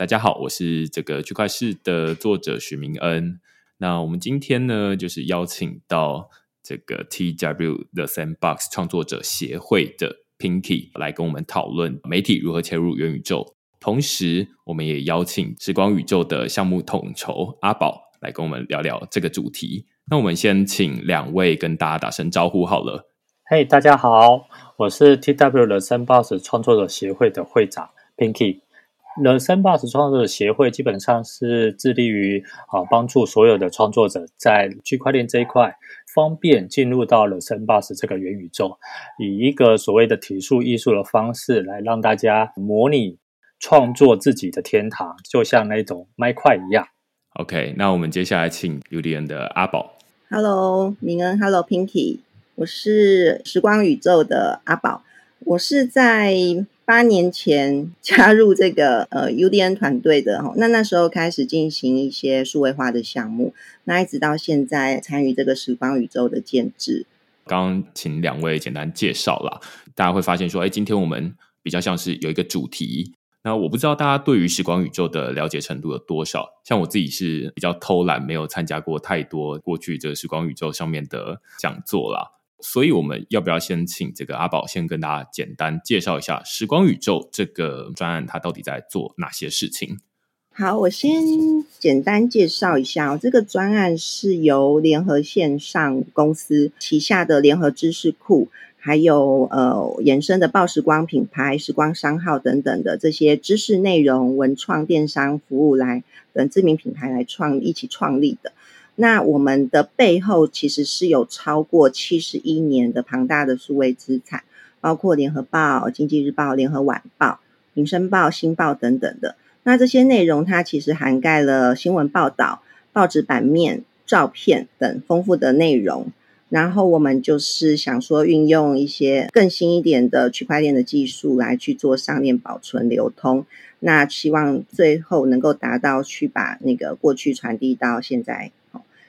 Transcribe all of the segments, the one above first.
大家好，我是这个区块市的作者许明恩。那我们今天呢，就是邀请到这个 TW The Sandbox 创作者协会的 Pinky 来跟我们讨论媒体如何切入元宇宙。同时，我们也邀请时光宇宙的项目统筹阿宝来跟我们聊聊这个主题。那我们先请两位跟大家打声招呼好了。嘿，大家好，我是 TW The Sandbox 创作者协会的会长 Pinky。The Sandbox 创作者协会基本上是致力于啊帮助所有的创作者在区块链这一块方便进入到了 Sandbox 这个元宇宙，以一个所谓的体术艺术的方式来让大家模拟创作自己的天堂，就像那种麦块一样。OK，那我们接下来请 UDN 的阿宝。Hello，明恩，Hello Pinky，我是时光宇宙的阿宝，我是在。八年前加入这个呃 UDN 团队的哈，那那时候开始进行一些数位化的项目，那一直到现在参与这个时光宇宙的建制。刚刚请两位简单介绍啦，大家会发现说，哎，今天我们比较像是有一个主题。那我不知道大家对于时光宇宙的了解程度有多少？像我自己是比较偷懒，没有参加过太多过去这个时光宇宙上面的讲座啦。所以我们要不要先请这个阿宝先跟大家简单介绍一下时光宇宙这个专案，它到底在做哪些事情？好，我先简单介绍一下哦，这个专案是由联合线上公司旗下的联合知识库，还有呃衍生的报时光品牌、时光商号等等的这些知识内容、文创、电商服务来等知名品牌来创一起创立的。那我们的背后其实是有超过七十一年的庞大的数位资产，包括联合报、经济日报、联合晚报、民生报、新报等等的。那这些内容它其实涵盖了新闻报道、报纸版面、照片等丰富的内容。然后我们就是想说，运用一些更新一点的区块链的技术来去做上链保存流通。那希望最后能够达到去把那个过去传递到现在。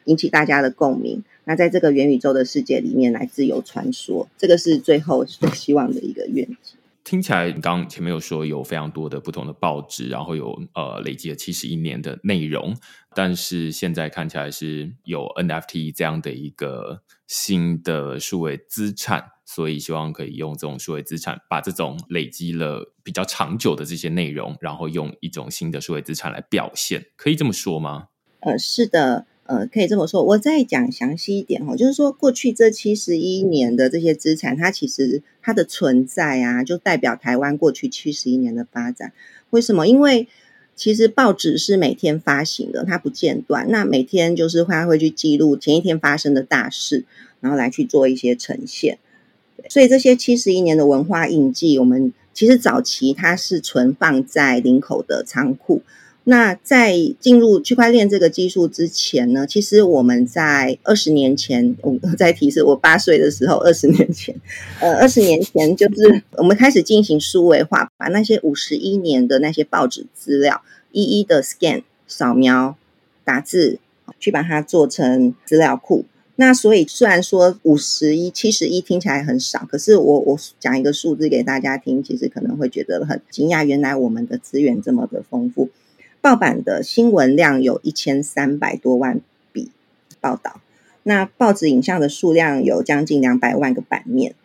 引起大家的共鸣，那在这个元宇宙的世界里面来自由穿梭，这个是最后最希望的一个愿景。听起来，你刚刚前面有说有非常多的不同的报纸，然后有呃累积了七十一年的内容，但是现在看起来是有 NFT 这样的一个新的数位资产，所以希望可以用这种数位资产，把这种累积了比较长久的这些内容，然后用一种新的数位资产来表现，可以这么说吗？呃，是的。呃，可以这么说，我再讲详细一点哦，就是说过去这七十一年的这些资产，它其实它的存在啊，就代表台湾过去七十一年的发展。为什么？因为其实报纸是每天发行的，它不间断，那每天就是会会去记录前一天发生的大事，然后来去做一些呈现。所以这些七十一年的文化印记，我们其实早期它是存放在林口的仓库。那在进入区块链这个技术之前呢，其实我们在二十年前，我再提示我八岁的时候，二十年前，呃，二十年前就是我们开始进行数位化，把那些五十一年的那些报纸资料一一的 scan 扫描、打字，去把它做成资料库。那所以虽然说五十一、七十一听起来很少，可是我我讲一个数字给大家听，其实可能会觉得很惊讶，原来我们的资源这么的丰富。报版的新闻量有一千三百多万笔报道，那报纸影像的数量有将近两百万个版面，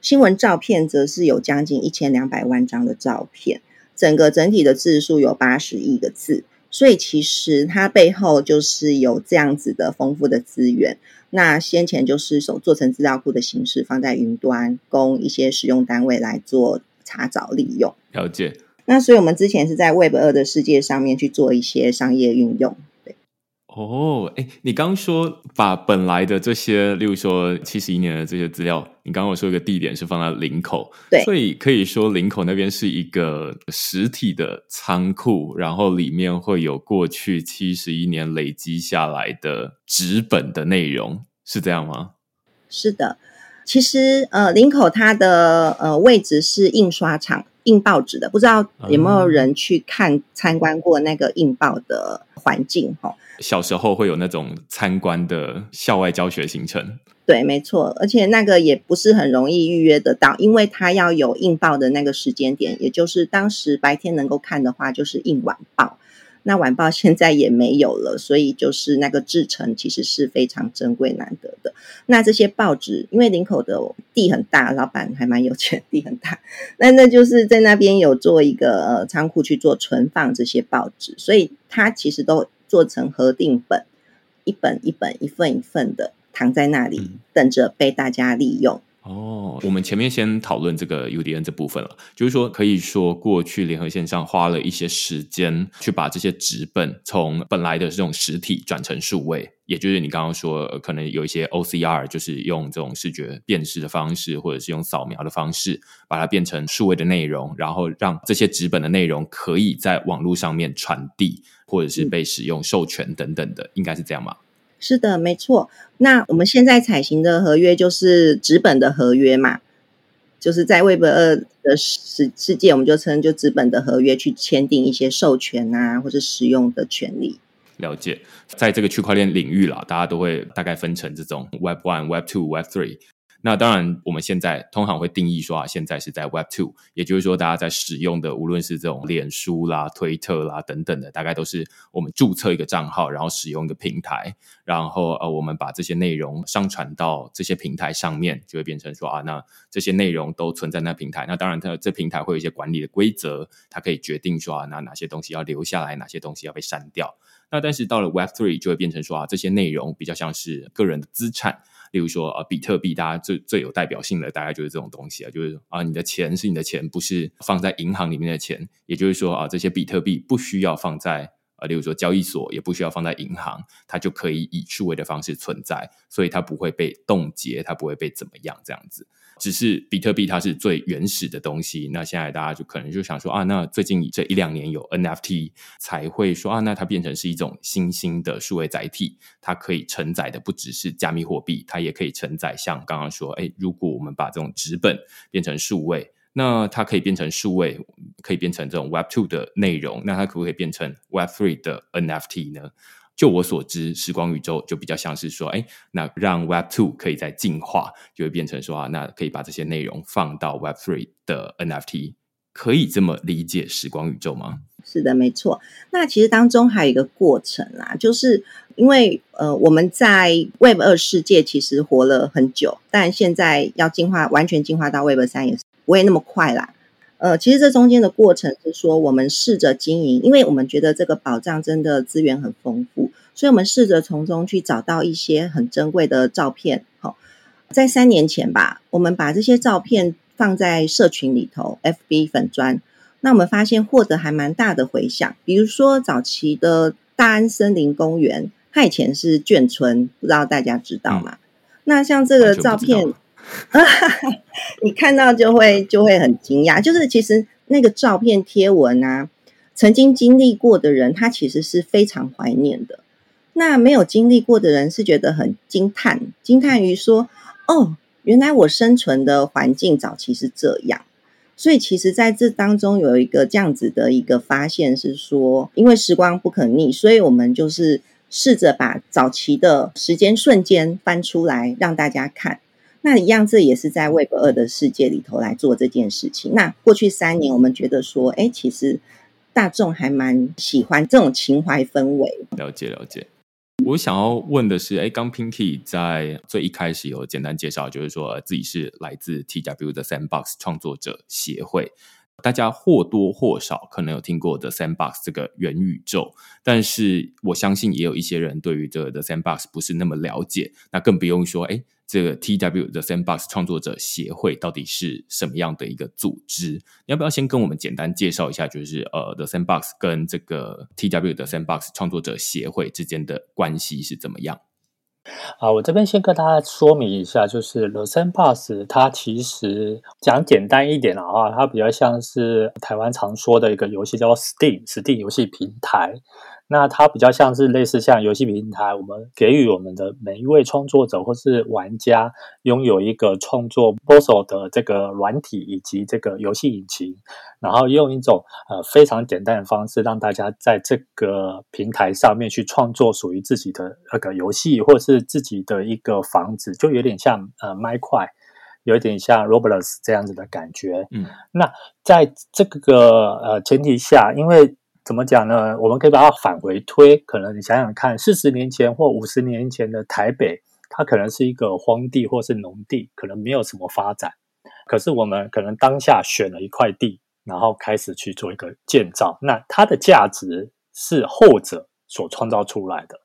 新闻照片则是有将近一千两百万张的照片，整个整体的字数有八十亿个字，所以其实它背后就是有这样子的丰富的资源。那先前就是手做成资料库的形式，放在云端，供一些使用单位来做查找利用。了解。那所以我们之前是在 Web 二的世界上面去做一些商业运用。哦，哎，你刚刚说把本来的这些，例如说七十一年的这些资料，你刚刚有说一个地点是放在林口，对，所以可以说林口那边是一个实体的仓库，然后里面会有过去七十一年累积下来的纸本的内容，是这样吗？是的，其实呃，林口它的呃位置是印刷厂。印报纸的，不知道有没有人去看参观过那个印报的环境？哈，小时候会有那种参观的校外教学行程。对，没错，而且那个也不是很容易预约得到，因为它要有印报的那个时间点，也就是当时白天能够看的话，就是印晚报。那晚报现在也没有了，所以就是那个制成其实是非常珍贵难得的。那这些报纸，因为林口的地很大，老板还蛮有钱，地很大，那那就是在那边有做一个呃仓库去做存放这些报纸，所以它其实都做成核定本，一本一本、一份一份的躺在那里，等着被大家利用。哦，我们前面先讨论这个 UDN 这部分了，就是说可以说过去联合线上花了一些时间去把这些纸本从本来的这种实体转成数位，也就是你刚刚说可能有一些 OCR，就是用这种视觉辨识的方式，或者是用扫描的方式把它变成数位的内容，然后让这些纸本的内容可以在网络上面传递，或者是被使用授权等等的，应该是这样吗？是的，没错。那我们现在采行的合约就是纸本的合约嘛，就是在 Web 二的世世界，我们就称就纸本的合约去签订一些授权啊，或者使用的权利。了解，在这个区块链领域啦，大家都会大概分成这种 Web One、Web Two、Web Three。那当然，我们现在通常会定义说啊，现在是在 Web Two，也就是说，大家在使用的，无论是这种脸书啦、推特啦等等的，大概都是我们注册一个账号，然后使用一个平台，然后呃，我们把这些内容上传到这些平台上面，就会变成说啊，那这些内容都存在那平台。那当然，它这平台会有一些管理的规则，它可以决定说啊，那哪些东西要留下来，哪些东西要被删掉。那但是到了 Web Three，就会变成说啊，这些内容比较像是个人的资产。例如说，啊，比特币，大家最最有代表性的，大概就是这种东西啊，就是啊，你的钱是你的钱，不是放在银行里面的钱。也就是说啊，这些比特币不需要放在啊，例如说交易所，也不需要放在银行，它就可以以数位的方式存在，所以它不会被冻结，它不会被怎么样，这样子。只是比特币它是最原始的东西，那现在大家就可能就想说啊，那最近这一两年有 NFT 才会说啊，那它变成是一种新兴的数位载体，它可以承载的不只是加密货币，它也可以承载像刚刚说，哎，如果我们把这种纸本变成数位，那它可以变成数位，可以变成这种 Web Two 的内容，那它可不可以变成 Web Three 的 NFT 呢？就我所知，时光宇宙就比较像是说，哎，那让 Web Two 可以再进化，就会变成说啊，那可以把这些内容放到 Web Three 的 NFT，可以这么理解时光宇宙吗？是的，没错。那其实当中还有一个过程啦，就是因为呃，我们在 Web 二世界其实活了很久，但现在要进化，完全进化到 Web 三也是不会那么快啦。呃，其实这中间的过程是说，我们试着经营，因为我们觉得这个宝藏真的资源很丰富，所以我们试着从中去找到一些很珍贵的照片。好，在三年前吧，我们把这些照片放在社群里头，FB 粉砖，那我们发现获得还蛮大的回响。比如说早期的大安森林公园，它以前是眷村，不知道大家知道吗？嗯、那像这个照片。你看到就会就会很惊讶，就是其实那个照片贴文啊，曾经经历过的人，他其实是非常怀念的。那没有经历过的人是觉得很惊叹，惊叹于说：“哦，原来我生存的环境早期是这样。”所以其实在这当中有一个这样子的一个发现是说，因为时光不可逆，所以我们就是试着把早期的时间瞬间翻出来让大家看。那一样，这也是在 Web 二的世界里头来做这件事情。那过去三年，我们觉得说，哎，其实大众还蛮喜欢这种情怀氛围。了解了解。我想要问的是，哎，刚 Pinky 在最一开始有简单介绍，就是说自己是来自 TW 的 Sandbox 创作者协会。大家或多或少可能有听过 The Sandbox 这个元宇宙，但是我相信也有一些人对于这个 The Sandbox 不是那么了解。那更不用说，哎，这个 TW The Sandbox 创作者协会到底是什么样的一个组织？你要不要先跟我们简单介绍一下，就是呃 The Sandbox 跟这个 TW The Sandbox 创作者协会之间的关系是怎么样？啊，我这边先跟大家说明一下，就是 The Sandbox 它其实讲简单一点的话，它比较像是台湾常说的一个游戏，叫 Steam，Steam 游戏平台。那它比较像是类似像游戏平台，我们给予我们的每一位创作者或是玩家拥有一个创作 Voxel 的这个软体以及这个游戏引擎，然后用一种呃非常简单的方式，让大家在这个平台上面去创作属于自己的那个游戏，或是自己的一个房子，就有点像呃 MineCry，有点像 Roblox 这样子的感觉。嗯，那在这个呃前提下，因为怎么讲呢？我们可以把它返回推，可能你想想看，四十年前或五十年前的台北，它可能是一个荒地或是农地，可能没有什么发展。可是我们可能当下选了一块地，然后开始去做一个建造，那它的价值是后者所创造出来的。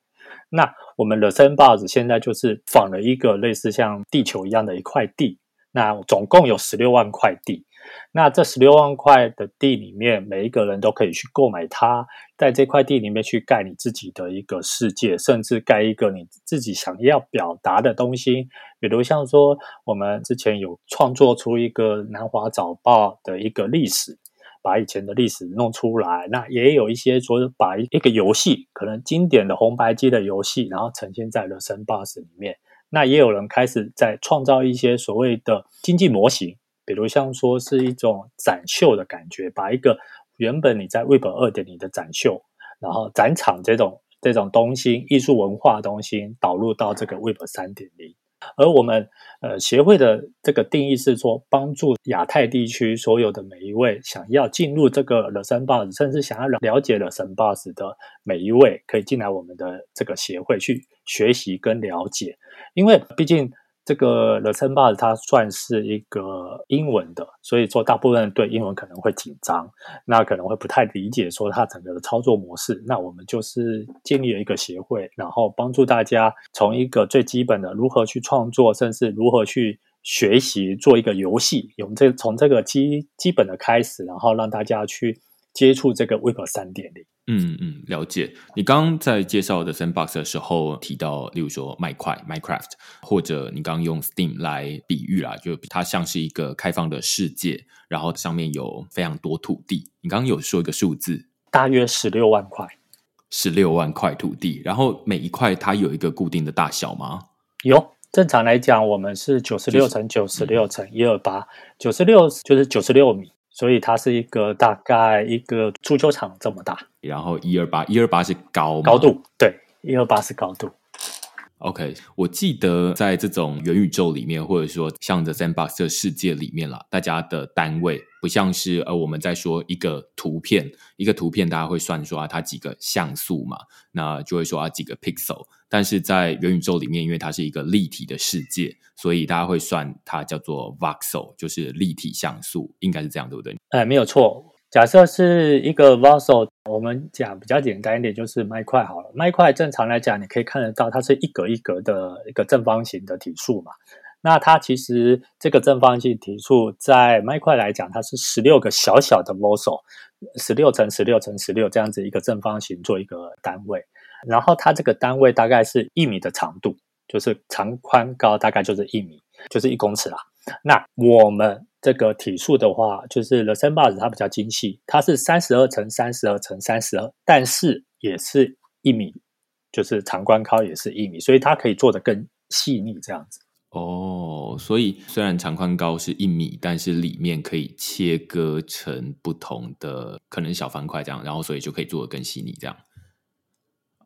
那我们 The Sandbox 现在就是仿了一个类似像地球一样的一块地，那总共有十六万块地。那这十六万块的地里面，每一个人都可以去购买它，在这块地里面去盖你自己的一个世界，甚至盖一个你自己想要表达的东西。比如像说，我们之前有创作出一个南华早报的一个历史，把以前的历史弄出来。那也有一些说，把一个游戏，可能经典的红白机的游戏，然后呈现在了生 bus 里面。那也有人开始在创造一些所谓的经济模型。比如像说是一种展秀的感觉，把一个原本你在 Web 二点零的展秀，然后展场这种这种东西，艺术文化东西导入到这个 Web 三点零。而我们呃协会的这个定义是说，帮助亚太地区所有的每一位想要进入这个 The Sandbox，甚至想要了解 The Sandbox 的每一位，可以进来我们的这个协会去学习跟了解，因为毕竟。这个 The Sandbox 它算是一个英文的，所以说大部分人对英文可能会紧张，那可能会不太理解说它整个的操作模式。那我们就是建立了一个协会，然后帮助大家从一个最基本的如何去创作，甚至如何去学习做一个游戏，我们这从这个基基本的开始，然后让大家去接触这个 Web 三点零。嗯嗯，了解。你刚刚在介绍的 Sandbox 的时候提到，例如说 MineCry、Minecraft，或者你刚刚用 Steam 来比喻啦，就它像是一个开放的世界，然后上面有非常多土地。你刚刚有说一个数字，大约十六万块，十六万块土地。然后每一块它有一个固定的大小吗？有，正常来讲，我们是九十六乘九十六乘一二八，九十六就是九十六米。所以它是一个大概一个足球场这么大，然后一二八一二八是高高度，对，一二八是高度。OK，我记得在这种元宇宙里面，或者说像 The Sandbox 的世界里面啦，大家的单位不像是呃我们在说一个图片，一个图片大家会算说啊它几个像素嘛，那就会说啊几个 pixel。但是在元宇宙里面，因为它是一个立体的世界，所以大家会算它叫做 voxel，就是立体像素，应该是这样，对不对？哎，没有错。假设是一个 voxel，我们讲比较简单一点，就是麦块好了。麦块正常来讲，你可以看得到，它是一格一格的一个正方形的体数嘛。那它其实这个正方形体数在麦块来讲，它是十六个小小的 voxel，十六乘十六乘十六这样子一个正方形做一个单位。然后它这个单位大概是一米的长度，就是长宽高大概就是一米，就是一公尺啦。那我们这个体数的话，就是 The Sandbox 它比较精细，它是三十二乘三十二乘三十二，但是也是一米，就是长宽高也是一米，所以它可以做得更细腻这样子。哦，所以虽然长宽高是一米，但是里面可以切割成不同的可能小方块这样，然后所以就可以做得更细腻这样。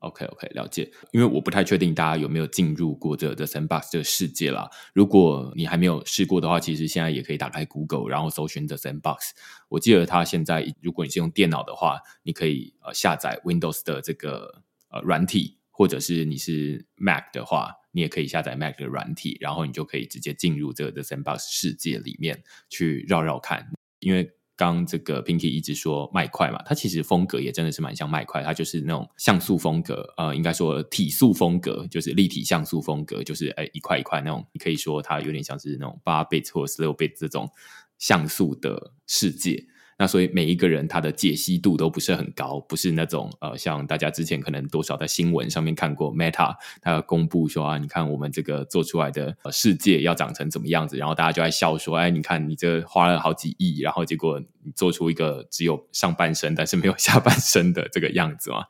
OK OK，了解。因为我不太确定大家有没有进入过这个 The Sandbox 这个世界啦。如果你还没有试过的话，其实现在也可以打开 Google，然后搜寻 The Sandbox。我记得它现在，如果你是用电脑的话，你可以呃下载 Windows 的这个呃软体，或者是你是 Mac 的话，你也可以下载 Mac 的软体，然后你就可以直接进入这个 The Sandbox 世界里面去绕绕看。因为刚这个 Pinky 一直说麦块嘛，它其实风格也真的是蛮像麦块，它就是那种像素风格，呃，应该说体素风格，就是立体像素风格，就是哎一块一块那种，你可以说它有点像是那种八 bit 或十六 bit 这种像素的世界。那所以每一个人他的解析度都不是很高，不是那种呃，像大家之前可能多少在新闻上面看过，Meta 他要公布说啊，你看我们这个做出来的世界要长成怎么样子，然后大家就在笑说，哎，你看你这花了好几亿，然后结果你做出一个只有上半身但是没有下半身的这个样子嘛。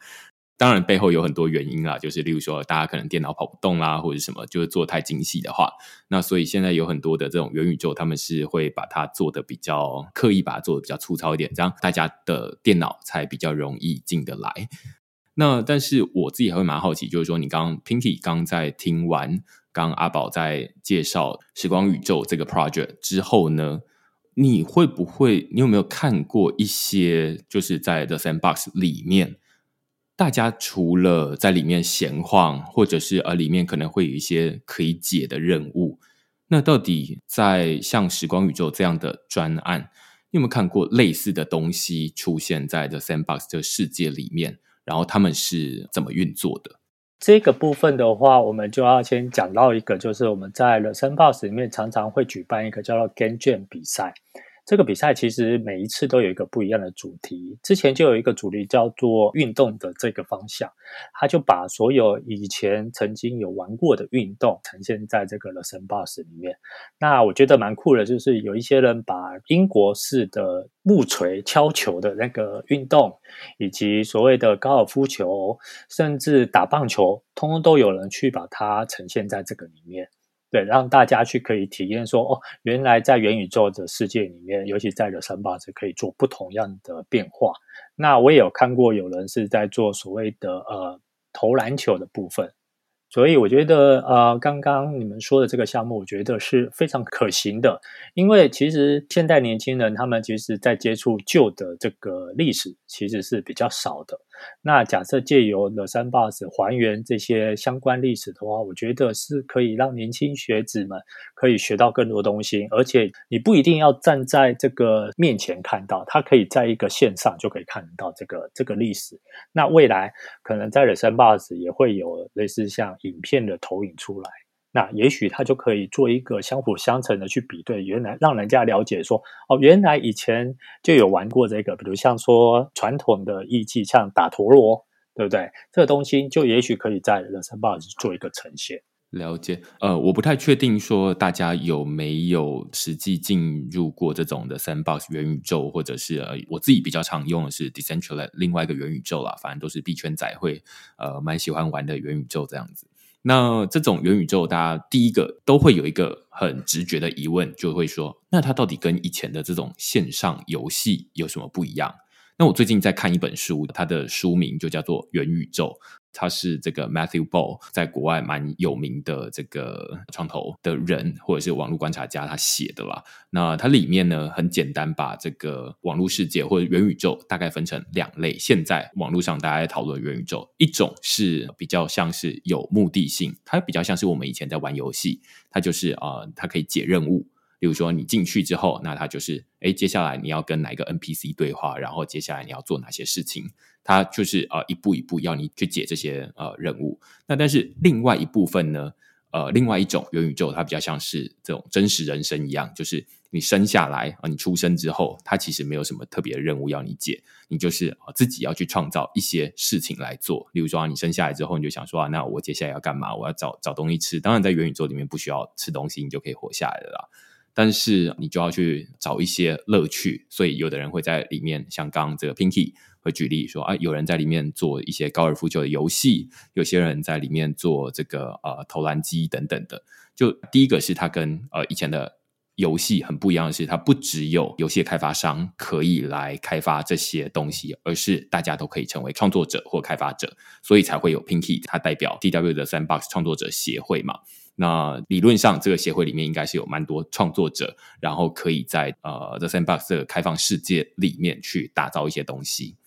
当然，背后有很多原因啦，就是例如说，大家可能电脑跑不动啦，或者什么，就是做太精细的话，那所以现在有很多的这种元宇宙，他们是会把它做的比较刻意，把它做的比较粗糙一点，这样大家的电脑才比较容易进得来。那但是我自己还会蛮好奇，就是说，你刚 Pinky 刚在听完刚阿宝在介绍时光宇宙这个 project 之后呢，你会不会，你有没有看过一些，就是在 The Sandbox 里面？大家除了在里面闲晃，或者是呃里面可能会有一些可以解的任务，那到底在像时光宇宙这样的专案，你有没有看过类似的东西出现在 The Sandbox 这世界里面？然后他们是怎么运作的？这个部分的话，我们就要先讲到一个，就是我们在 The Sandbox 里面常常会举办一个叫做 Game Jam 比赛。这个比赛其实每一次都有一个不一样的主题。之前就有一个主题叫做运动的这个方向，他就把所有以前曾经有玩过的运动呈现在这个 The s a n b o s 里面。那我觉得蛮酷的，就是有一些人把英国式的木锤敲球的那个运动，以及所谓的高尔夫球，甚至打棒球，通通都有人去把它呈现在这个里面。对，让大家去可以体验说，哦，原来在元宇宙的世界里面，尤其在 The Sandbox 可以做不同样的变化。那我也有看过有人是在做所谓的呃投篮球的部分。所以我觉得，呃，刚刚你们说的这个项目，我觉得是非常可行的。因为其实现代年轻人他们其实，在接触旧的这个历史，其实是比较少的。那假设借由 The Sandbox 还原这些相关历史的话，我觉得是可以让年轻学子们可以学到更多东西。而且你不一定要站在这个面前看到，他可以在一个线上就可以看到这个这个历史。那未来可能在 The Sandbox 也会有类似像。影片的投影出来，那也许他就可以做一个相辅相成的去比对，原来让人家了解说，哦，原来以前就有玩过这个，比如像说传统的艺伎，像打陀螺，对不对？这个东西就也许可以在 The Sandbox 做一个呈现。了解，呃，我不太确定说大家有没有实际进入过这种的 Sandbox 元宇宙，或者是呃，我自己比较常用的是 Decentraland 另外一个元宇宙啦，反正都是币圈仔会呃蛮喜欢玩的元宇宙这样子。那这种元宇宙，大家第一个都会有一个很直觉的疑问，就会说，那它到底跟以前的这种线上游戏有什么不一样？那我最近在看一本书，它的书名就叫做《元宇宙》。他是这个 Matthew Ball 在国外蛮有名的这个创投的人，或者是网络观察家，他写的啦。那它里面呢，很简单，把这个网络世界或者元宇宙大概分成两类。现在网络上大家在讨论元宇宙，一种是比较像是有目的性，它比较像是我们以前在玩游戏，它就是啊、呃，它可以解任务。比如说你进去之后，那它就是，哎，接下来你要跟哪一个 NPC 对话，然后接下来你要做哪些事情，它就是呃一步一步要你去解这些呃任务。那但是另外一部分呢，呃，另外一种元宇宙，它比较像是这种真实人生一样，就是你生下来啊、你出生之后，它其实没有什么特别的任务要你解，你就是呃自己要去创造一些事情来做。例如说，你生下来之后，你就想说啊，那我接下来要干嘛？我要找找东西吃。当然，在元宇宙里面不需要吃东西，你就可以活下来了啦。但是你就要去找一些乐趣，所以有的人会在里面，像刚刚这个 Pinky 会举例说啊，有人在里面做一些高尔夫球的游戏，有些人在里面做这个呃投篮机等等的。就第一个是它跟呃以前的游戏很不一样的是，它不只有游戏开发商可以来开发这些东西，而是大家都可以成为创作者或开发者，所以才会有 Pinky，它代表 D W 的 Sandbox 创作者协会嘛。那理论上，这个协会里面应该是有蛮多创作者，然后可以在呃 The Sandbox 这个开放世界里面去打造一些东西。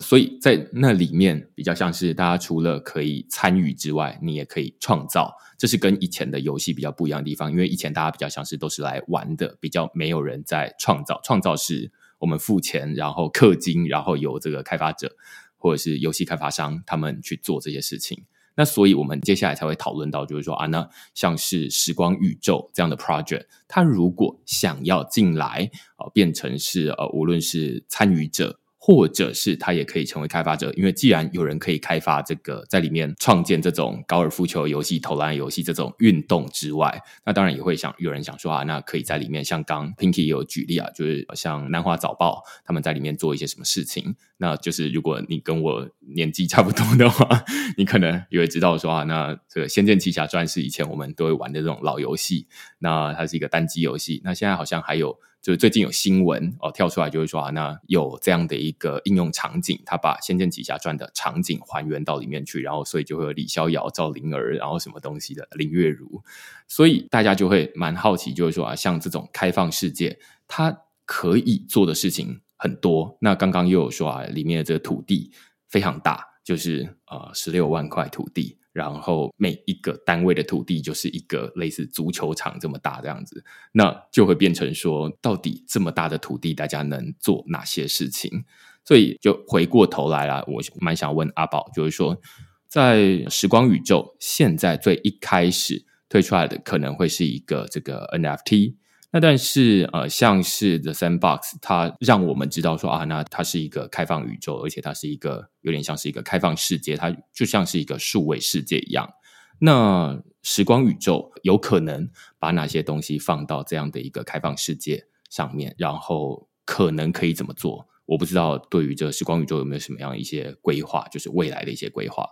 所以在那里面，比较像是大家除了可以参与之外，你也可以创造。这是跟以前的游戏比较不一样的地方，因为以前大家比较像是都是来玩的，比较没有人在创造。创造是我们付钱，然后氪金，然后由这个开发者或者是游戏开发商他们去做这些事情。那所以我们接下来才会讨论到，就是说啊，那像是时光宇宙这样的 project，它如果想要进来啊、变成是呃，无论是参与者。或者是他也可以成为开发者，因为既然有人可以开发这个，在里面创建这种高尔夫球游戏、投篮游戏这种运动之外，那当然也会想有人想说啊，那可以在里面像刚 Pinky 也有举例啊，就是像南华早报他们在里面做一些什么事情，那就是如果你跟我年纪差不多的话，你可能也会知道说啊，那这个《仙剑奇侠传》是以前我们都会玩的这种老游戏，那它是一个单机游戏，那现在好像还有。就是最近有新闻哦跳出来，就是说啊，那有这样的一个应用场景，他把《仙剑奇侠传》的场景还原到里面去，然后所以就会有李逍遥、赵灵儿，然后什么东西的林月如，所以大家就会蛮好奇，就是说啊，像这种开放世界，它可以做的事情很多。那刚刚又有说啊，里面的这个土地非常大，就是呃十六万块土地。然后每一个单位的土地就是一个类似足球场这么大这样子，那就会变成说，到底这么大的土地，大家能做哪些事情？所以就回过头来了，我蛮想问阿宝，就是说，在时光宇宙现在最一开始推出来的，可能会是一个这个 NFT。那但是呃，像是 The Sandbox，它让我们知道说啊，那它是一个开放宇宙，而且它是一个有点像是一个开放世界，它就像是一个数位世界一样。那时光宇宙有可能把哪些东西放到这样的一个开放世界上面，然后可能可以怎么做？我不知道对于这个时光宇宙有没有什么样一些规划，就是未来的一些规划。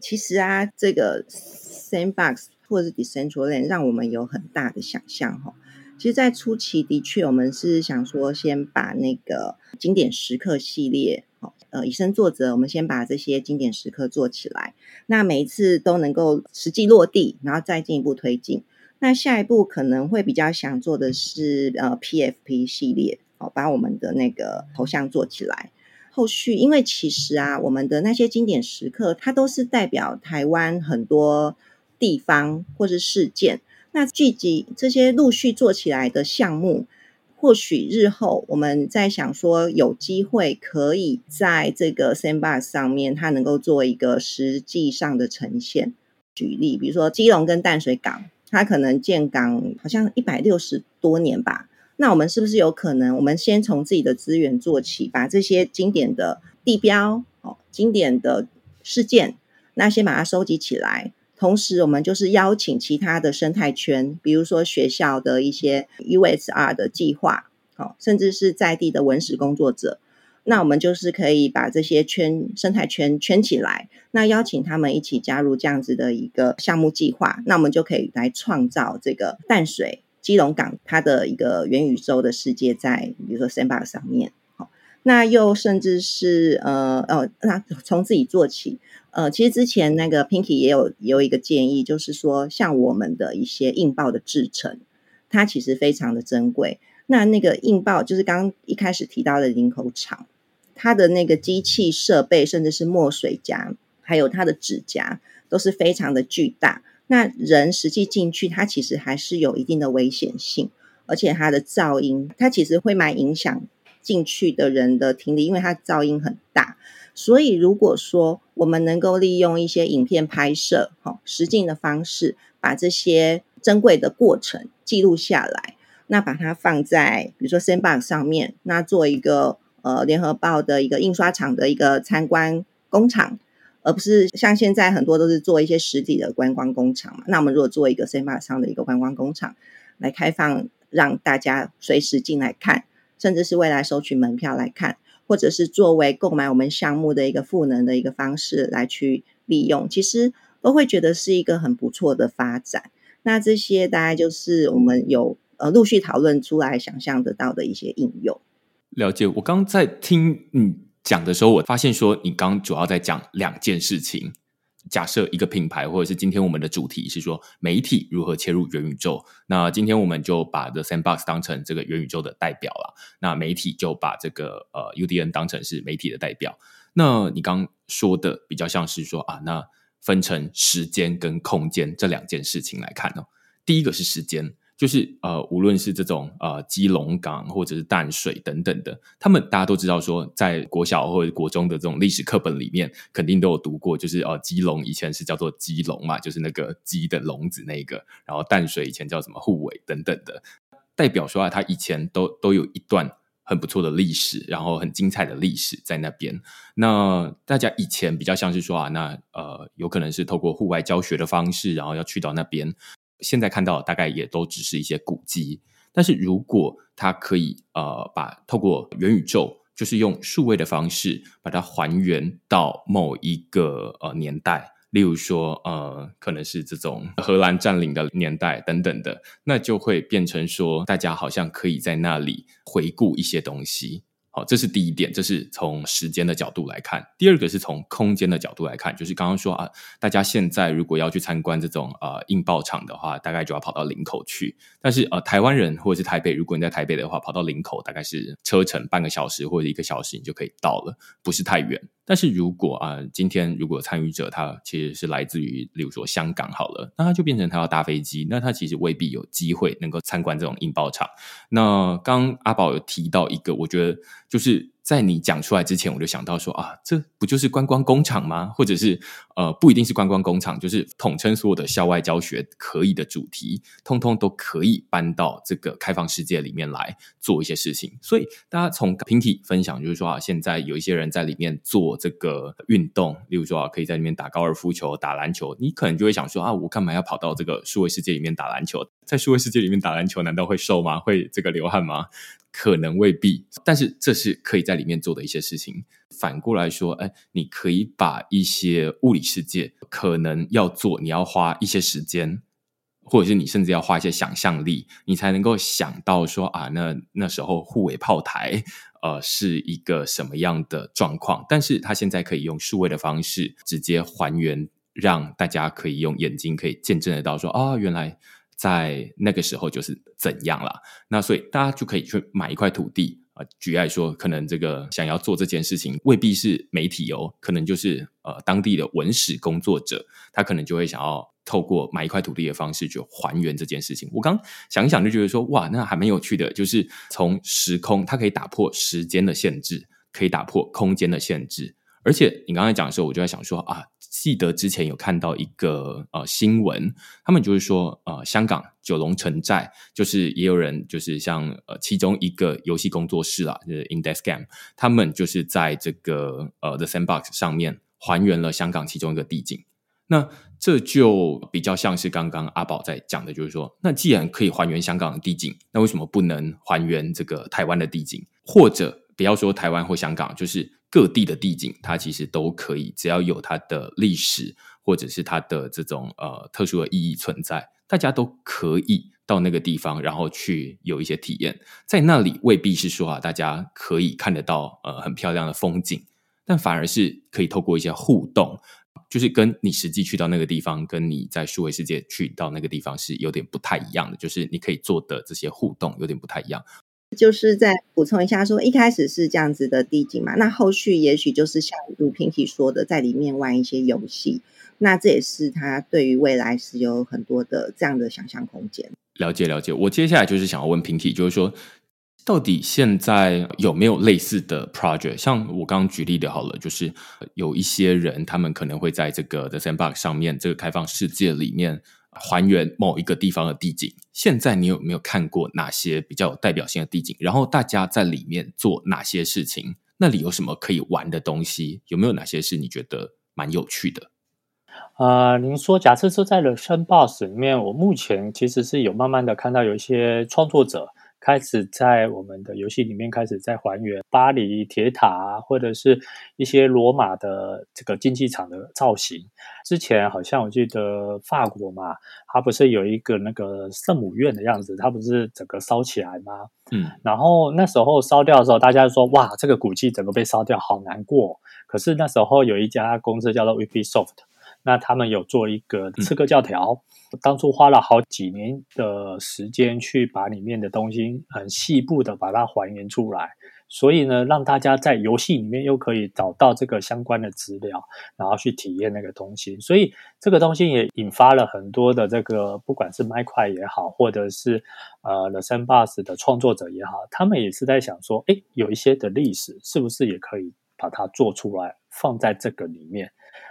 其实啊，这个 Sandbox 或者是 Decentraland 让我们有很大的想象哈。其实，在初期的确，我们是想说，先把那个经典时刻系列，呃，以身作则，我们先把这些经典时刻做起来。那每一次都能够实际落地，然后再进一步推进。那下一步可能会比较想做的是，呃，PFP 系列，哦，把我们的那个头像做起来。后续，因为其实啊，我们的那些经典时刻，它都是代表台湾很多地方或是事件。那聚集这些陆续做起来的项目，或许日后我们在想说，有机会可以在这个 Sandbox 上面，它能够做一个实际上的呈现。举例，比如说基隆跟淡水港，它可能建港好像一百六十多年吧。那我们是不是有可能，我们先从自己的资源做起，把这些经典的地标哦，经典的事件，那先把它收集起来。同时，我们就是邀请其他的生态圈，比如说学校的一些 USR 的计划，好，甚至是在地的文史工作者，那我们就是可以把这些圈生态圈圈起来，那邀请他们一起加入这样子的一个项目计划，那我们就可以来创造这个淡水基隆港它的一个元宇宙的世界，在比如说 Sandbox 上面，那又甚至是呃呃，那从自己做起。呃，其实之前那个 Pinky 也有也有一个建议，就是说，像我们的一些硬报的制程，它其实非常的珍贵。那那个硬报，就是刚一开始提到的领口厂，它的那个机器设备，甚至是墨水夹，还有它的指甲，都是非常的巨大。那人实际进去，它其实还是有一定的危险性，而且它的噪音，它其实会蛮影响进去的人的听力，因为它噪音很大。所以，如果说我们能够利用一些影片拍摄，哈，实境的方式，把这些珍贵的过程记录下来，那把它放在比如说 Sandbox 上面，那做一个呃联合报的一个印刷厂的一个参观工厂，而不是像现在很多都是做一些实体的观光工厂嘛。那我们如果做一个 Sandbox 上的一个观光工厂来开放，让大家随时进来看，甚至是未来收取门票来看。或者是作为购买我们项目的一个赋能的一个方式来去利用，其实都会觉得是一个很不错的发展。那这些大概就是我们有呃陆续讨论出来想象得到的一些应用。了解，我刚在听你讲的时候，我发现说你刚主要在讲两件事情。假设一个品牌，或者是今天我们的主题是说媒体如何切入元宇宙，那今天我们就把 The Sandbox 当成这个元宇宙的代表了。那媒体就把这个呃 UDN 当成是媒体的代表。那你刚说的比较像是说啊，那分成时间跟空间这两件事情来看哦。第一个是时间，就是呃，无论是这种呃基隆港或者是淡水等等的，他们大家都知道说，在国小或者国中的这种历史课本里面，肯定都有读过，就是呃基隆以前是叫做基隆嘛，就是那个鸡的笼子那个，然后淡水以前叫什么护卫等等的，代表说啊，他以前都都有一段很不错的历史，然后很精彩的历史在那边。那大家以前比较像是说啊，那呃有可能是透过户外教学的方式，然后要去到那边。现在看到大概也都只是一些古迹，但是如果它可以呃，把透过元宇宙，就是用数位的方式把它还原到某一个呃年代，例如说呃，可能是这种 荷兰占领的年代等等的，那就会变成说，大家好像可以在那里回顾一些东西。好，这是第一点，这是从时间的角度来看。第二个是从空间的角度来看，就是刚刚说啊，大家现在如果要去参观这种呃印报厂的话，大概就要跑到林口去。但是呃，台湾人或者是台北，如果你在台北的话，跑到林口大概是车程半个小时或者一个小时，你就可以到了，不是太远。但是如果啊，今天如果参与者他其实是来自于，例如说香港好了，那他就变成他要搭飞机，那他其实未必有机会能够参观这种印报厂。那刚阿宝有提到一个，我觉得就是。在你讲出来之前，我就想到说啊，这不就是观光工厂吗？或者是呃，不一定是观光工厂，就是统称所有的校外教学可以的主题，通通都可以搬到这个开放世界里面来做一些事情。所以大家从平体分享，就是说啊，现在有一些人在里面做这个运动，例如说啊，可以在里面打高尔夫球、打篮球，你可能就会想说啊，我干嘛要跑到这个数位世界里面打篮球？在数位世界里面打篮球，难道会瘦吗？会这个流汗吗？可能未必，但是这是可以在里面做的一些事情。反过来说，哎，你可以把一些物理世界可能要做，你要花一些时间，或者是你甚至要花一些想象力，你才能够想到说啊，那那时候沪尾炮台呃是一个什么样的状况。但是它现在可以用数位的方式直接还原，让大家可以用眼睛可以见证得到说啊，原来。在那个时候就是怎样了？那所以大家就可以去买一块土地啊。举例说，可能这个想要做这件事情，未必是媒体哦，可能就是呃当地的文史工作者，他可能就会想要透过买一块土地的方式去还原这件事情。我刚想一想就觉得说，哇，那还蛮有趣的，就是从时空，它可以打破时间的限制，可以打破空间的限制。而且你刚才讲的时候，我就在想说啊。记得之前有看到一个呃新闻，他们就是说呃香港九龙城寨，就是也有人就是像呃其中一个游戏工作室啊，就是 Index Game，他们就是在这个呃 The Sandbox 上面还原了香港其中一个地景。那这就比较像是刚刚阿宝在讲的，就是说，那既然可以还原香港的地景，那为什么不能还原这个台湾的地景？或者不要说台湾或香港，就是。各地的地景，它其实都可以，只要有它的历史或者是它的这种呃特殊的意义存在，大家都可以到那个地方，然后去有一些体验。在那里未必是说啊，大家可以看得到呃很漂亮的风景，但反而是可以透过一些互动，就是跟你实际去到那个地方，跟你在数位世界去到那个地方是有点不太一样的，就是你可以做的这些互动有点不太一样。就是再补充一下说，一开始是这样子的地景嘛，那后续也许就是像如 Pinky 说的，在里面玩一些游戏，那这也是他对于未来是有很多的这样的想象空间。了解了解，我接下来就是想要问 Pinky，就是说，到底现在有没有类似的 project？像我刚刚举例的，好了，就是有一些人，他们可能会在这个 The Sandbox 上面，这个开放世界里面。还原某一个地方的地景，现在你有没有看过哪些比较有代表性的地景？然后大家在里面做哪些事情？那里有什么可以玩的东西？有没有哪些是你觉得蛮有趣的？啊、您说，假设说在人生 boss 里面，我目前其实是有慢慢的看到有一些创作者。开始在我们的游戏里面开始在还原巴黎铁塔，或者是一些罗马的这个竞技场的造型。之前好像我记得法国嘛，它不是有一个那个圣母院的样子，它不是整个烧起来吗？嗯，然后那时候烧掉的时候，大家就说哇，这个古迹整个被烧掉，好难过。可是那时候有一家公司叫做 Ubisoft，那他们有做一个刺客教条。嗯当初花了好几年的时间去把里面的东西很细部的把它还原出来，所以呢，让大家在游戏里面又可以找到这个相关的资料，然后去体验那个东西。所以这个东西也引发了很多的这个，不管是麦块也好，或者是呃 The Sandbox 的创作者也好，他们也是在想说，哎，有一些的历史是不是也可以把它做出来，放在这个里面？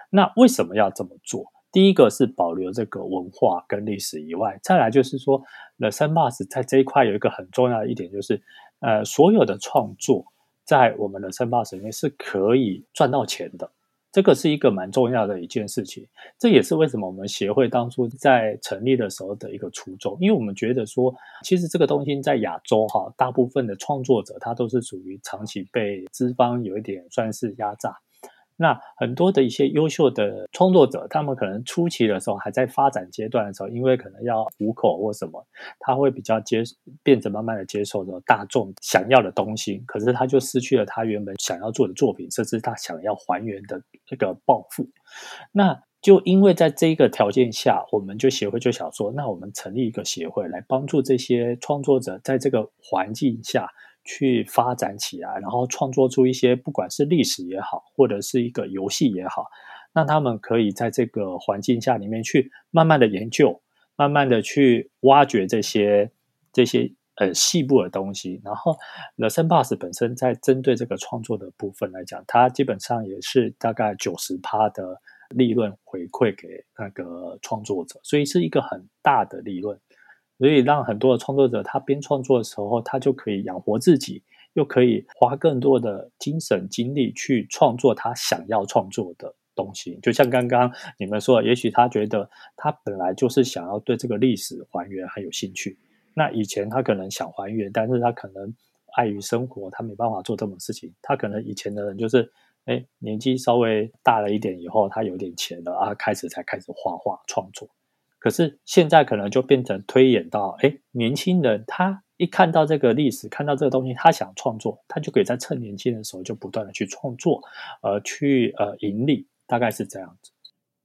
那为什么要这么做？第一个是保留这个文化跟历史以外，再来就是说，The Sandbox 在这一块有一个很重要的一点，就是呃，所有的创作在我们的 s a n b o x 里面是可以赚到钱的，这个是一个蛮重要的一件事情。这也是为什么我们协会当初在成立的时候的一个初衷，因为我们觉得说，其实这个东西在亚洲哈，大部分的创作者他都是属于长期被资方有一点算是压榨。那很多的一些优秀的创作者，他们可能初期的时候还在发展阶段的时候，因为可能要糊口或什么，他会比较接变成慢慢的接受着大众想要的东西，可是他就失去了他原本想要做的作品，甚至他想要还原的这个抱负。那就因为在这一个条件下，我们就协会就想说，那我们成立一个协会来帮助这些创作者在这个环境下。去发展起来，然后创作出一些不管是历史也好，或者是一个游戏也好，让他们可以在这个环境下里面去慢慢的研究，慢慢的去挖掘这些这些呃细部的东西。然后，The s a n d b o s 本身在针对这个创作的部分来讲，它基本上也是大概九十趴的利润回馈给那个创作者，所以是一个很大的利润。所以让很多的创作者，他边创作的时候，他就可以养活自己，又可以花更多的精神精力去创作他想要创作的东西。就像刚刚你们说，也许他觉得他本来就是想要对这个历史还原很有兴趣。那以前他可能想还原，但是他可能碍于生活，他没办法做这种事情。他可能以前的人就是，哎，年纪稍微大了一点以后，他有点钱了啊，开始才开始画画创作。可是现在可能就变成推演到，哎，年轻人他一看到这个历史，看到这个东西，他想创作，他就可以在趁年轻的时候就不断的去创作，呃，去呃盈利，大概是这样子。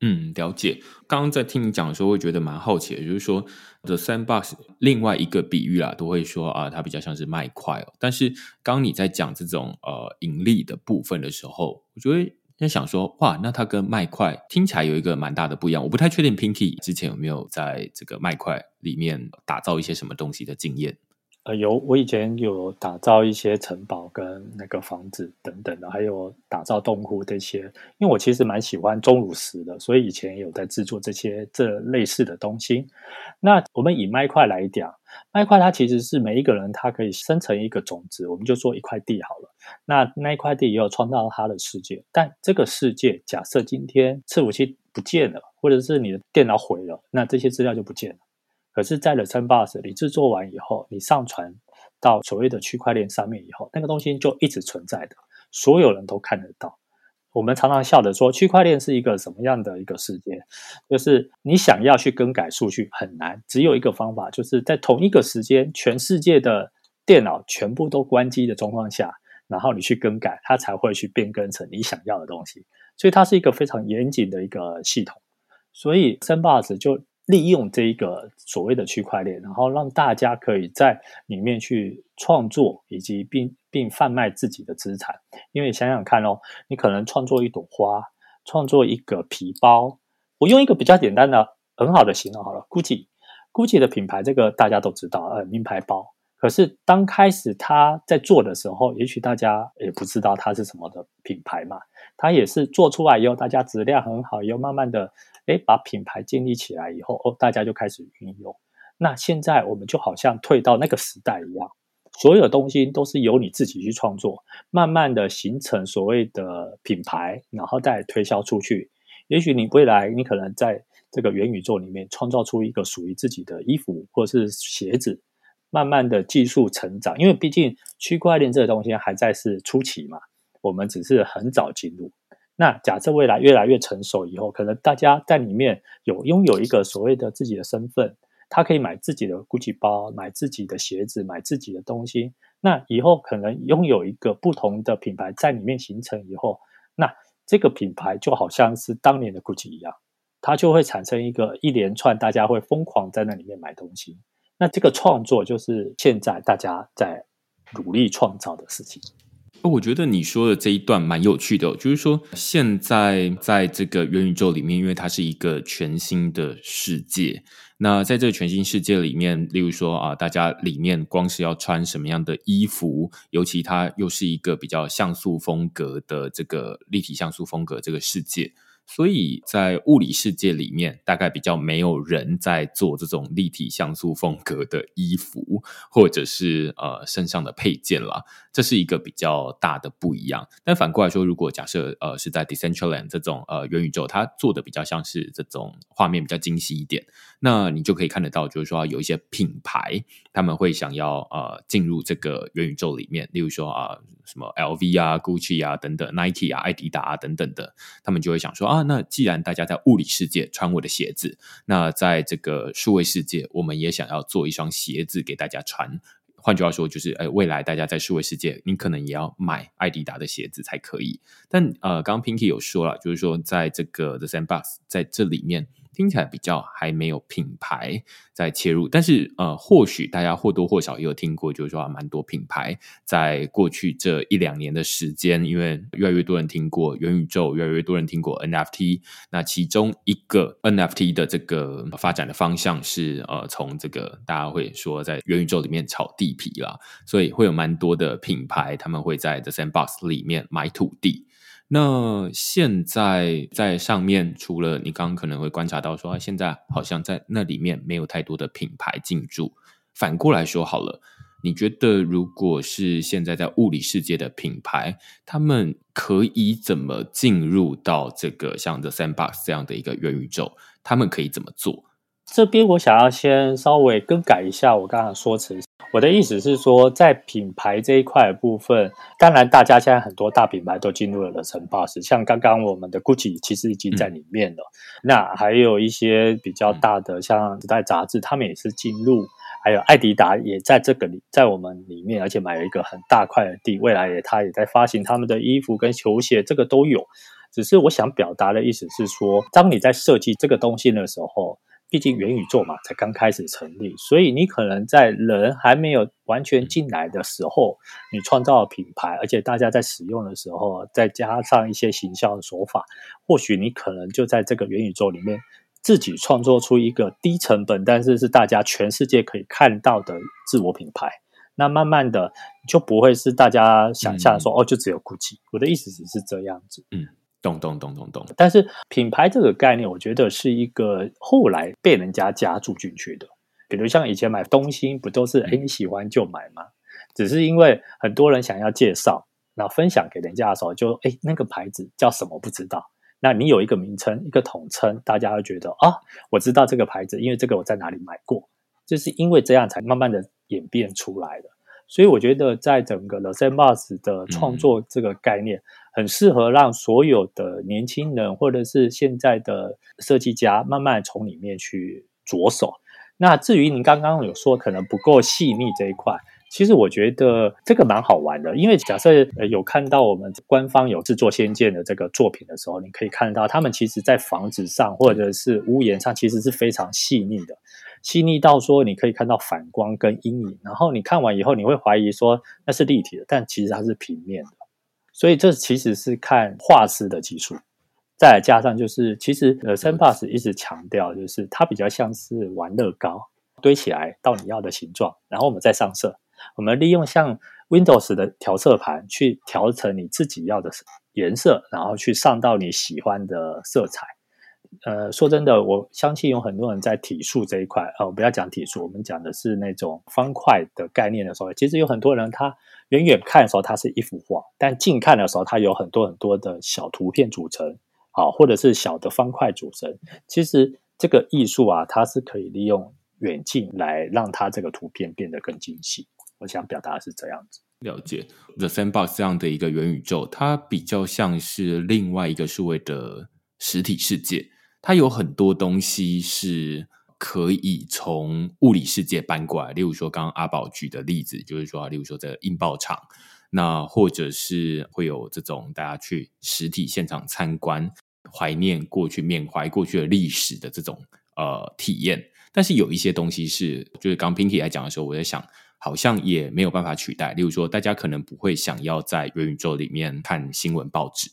嗯，了解。刚刚在听你讲的时候，会觉得蛮好奇的，就是说 The Sandbox 另外一个比喻啦，都会说啊，它比较像是卖块哦。但是刚刚你在讲这种呃盈利的部分的时候，我觉得。在想说，哇，那它跟麦块听起来有一个蛮大的不一样。我不太确定 Pinky 之前有没有在这个麦块里面打造一些什么东西的经验。呃，有，我以前有打造一些城堡跟那个房子等等的，还有打造洞窟这些。因为我其实蛮喜欢钟乳石的，所以以前有在制作这些这类似的东西。那我们以麦块来讲，那一块它其实是每一个人他可以生成一个种子，我们就说一块地好了。那那一块地也有创造他的世界，但这个世界假设今天伺服器不见了，或者是你的电脑毁了，那这些资料就不见了。可是，在 The Sandbox 你制作完以后，你上传到所谓的区块链上面以后，那个东西就一直存在的，所有人都看得到。我们常常笑着说，区块链是一个什么样的一个世界？就是你想要去更改数据很难，只有一个方法，就是在同一个时间，全世界的电脑全部都关机的状况下，然后你去更改，它才会去变更成你想要的东西。所以它是一个非常严谨的一个系统。所以三巴子就。利用这一个所谓的区块链，然后让大家可以在里面去创作，以及并并贩卖自己的资产。因为想想看哦，你可能创作一朵花，创作一个皮包。我用一个比较简单的、很好的形容好了，GUCCI，GUCCI 的品牌，这个大家都知道，呃，名牌包。可是当开始他在做的时候，也许大家也不知道它是什么的品牌嘛。它也是做出来以后，大家质量很好，又慢慢的。诶，把品牌建立起来以后，哦，大家就开始运用。那现在我们就好像退到那个时代一样，所有东西都是由你自己去创作，慢慢的形成所谓的品牌，然后再推销出去。也许你未来你可能在这个元宇宙里面创造出一个属于自己的衣服或者是鞋子，慢慢的技术成长，因为毕竟区块链这个东西还在是初期嘛，我们只是很早进入。那假设未来越来越成熟以后，可能大家在里面有拥有一个所谓的自己的身份，他可以买自己的 GUCCI 包，买自己的鞋子，买自己的东西。那以后可能拥有一个不同的品牌在里面形成以后，那这个品牌就好像是当年的 GUCCI 一样，它就会产生一个一连串大家会疯狂在那里面买东西。那这个创作就是现在大家在努力创造的事情。哦，我觉得你说的这一段蛮有趣的，就是说现在在这个元宇宙里面，因为它是一个全新的世界。那在这个全新世界里面，例如说啊，大家里面光是要穿什么样的衣服，尤其它又是一个比较像素风格的这个立体像素风格这个世界。所以在物理世界里面，大概比较没有人在做这种立体像素风格的衣服，或者是呃身上的配件啦。这是一个比较大的不一样。但反过来说，如果假设呃是在 Decentraland 这种呃元宇宙，它做的比较像是这种画面比较精细一点，那你就可以看得到，就是说有一些品牌他们会想要呃进入这个元宇宙里面，例如说啊、什么 LV 啊、Gucci 啊等等，Nike 啊、艾迪达啊等等的，他们就会想说啊，那既然大家在物理世界穿我的鞋子，那在这个数位世界，我们也想要做一双鞋子给大家穿。换句话说，就是呃，未来大家在数位世界，你可能也要买艾迪达的鞋子才可以。但呃，刚刚 Pinky 有说了，就是说在这个 The Sandbox 在这里面。听起来比较还没有品牌在切入，但是呃，或许大家或多或少也有听过，就是说蛮多品牌在过去这一两年的时间，因为越来越多人听过元宇宙，越来越多人听过 NFT。那其中一个 NFT 的这个发展的方向是呃，从这个大家会说在元宇宙里面炒地皮啦，所以会有蛮多的品牌他们会在 The Sandbox 里面买土地。那现在在上面，除了你刚刚可能会观察到说，现在好像在那里面没有太多的品牌进驻。反过来说好了，你觉得如果是现在在物理世界的品牌，他们可以怎么进入到这个像 The Sandbox 这样的一个元宇宙？他们可以怎么做？这边我想要先稍微更改一下我刚刚说辞。我的意思是说，在品牌这一块部分，当然大家现在很多大品牌都进入了 The Sandbox，像刚刚我们的 Gucci 其实已经在里面了。那还有一些比较大的，像时代杂志，他们也是进入，还有艾迪达也在这个里，在我们里面，而且买了一个很大块的地，未来也他也在发行他们的衣服跟球鞋，这个都有。只是我想表达的意思是说，当你在设计这个东西的时候。毕竟元宇宙嘛，才刚开始成立，所以你可能在人还没有完全进来的时候，你创造了品牌，而且大家在使用的时候，再加上一些行销的手法，或许你可能就在这个元宇宙里面自己创作出一个低成本，但是是大家全世界可以看到的自我品牌。那慢慢的就不会是大家想象说、嗯、哦，就只有 Gucci。我的意思只是这样子，嗯。咚咚咚咚咚！但是品牌这个概念，我觉得是一个后来被人家加注进去的。比如像以前买东西，不都是哎你喜欢就买吗？只是因为很多人想要介绍，那分享给人家的时候就，就哎那个牌子叫什么不知道。那你有一个名称，一个统称，大家会觉得啊，我知道这个牌子，因为这个我在哪里买过。就是因为这样才慢慢的演变出来的。所以我觉得在整个 The Sandbox 的创作这个概念。嗯很适合让所有的年轻人，或者是现在的设计家，慢慢从里面去着手。那至于您刚刚有说可能不够细腻这一块，其实我觉得这个蛮好玩的。因为假设有看到我们官方有制作仙剑的这个作品的时候，你可以看到他们其实在房子上或者是屋檐上，其实是非常细腻的，细腻到说你可以看到反光跟阴影。然后你看完以后，你会怀疑说那是立体的，但其实它是平面的。所以这其实是看画师的技术，再加上就是，其实呃，Sandbox 一直强调就是它比较像是玩乐高，堆起来到你要的形状，然后我们再上色。我们利用像 Windows 的调色盘去调成你自己要的颜色，然后去上到你喜欢的色彩。呃，说真的，我相信有很多人在体术这一块，呃，不要讲体术，我们讲的是那种方块的概念的时候，其实有很多人他远远看的时候它是一幅画，但近看的时候它有很多很多的小图片组成，啊，或者是小的方块组成。其实这个艺术啊，它是可以利用远近来让它这个图片变得更精细。我想表达的是这样子。了解 The Sandbox 这样的一个元宇宙，它比较像是另外一个数位的实体世界。它有很多东西是可以从物理世界搬过来，例如说刚刚阿宝举的例子，就是说，例如说这个印报厂，那或者是会有这种大家去实体现场参观，怀念过去、缅怀过去的历史的这种呃体验。但是有一些东西是，就是刚 Pinky 来讲的时候，我在想。好像也没有办法取代。例如说，大家可能不会想要在元宇宙里面看新闻报纸，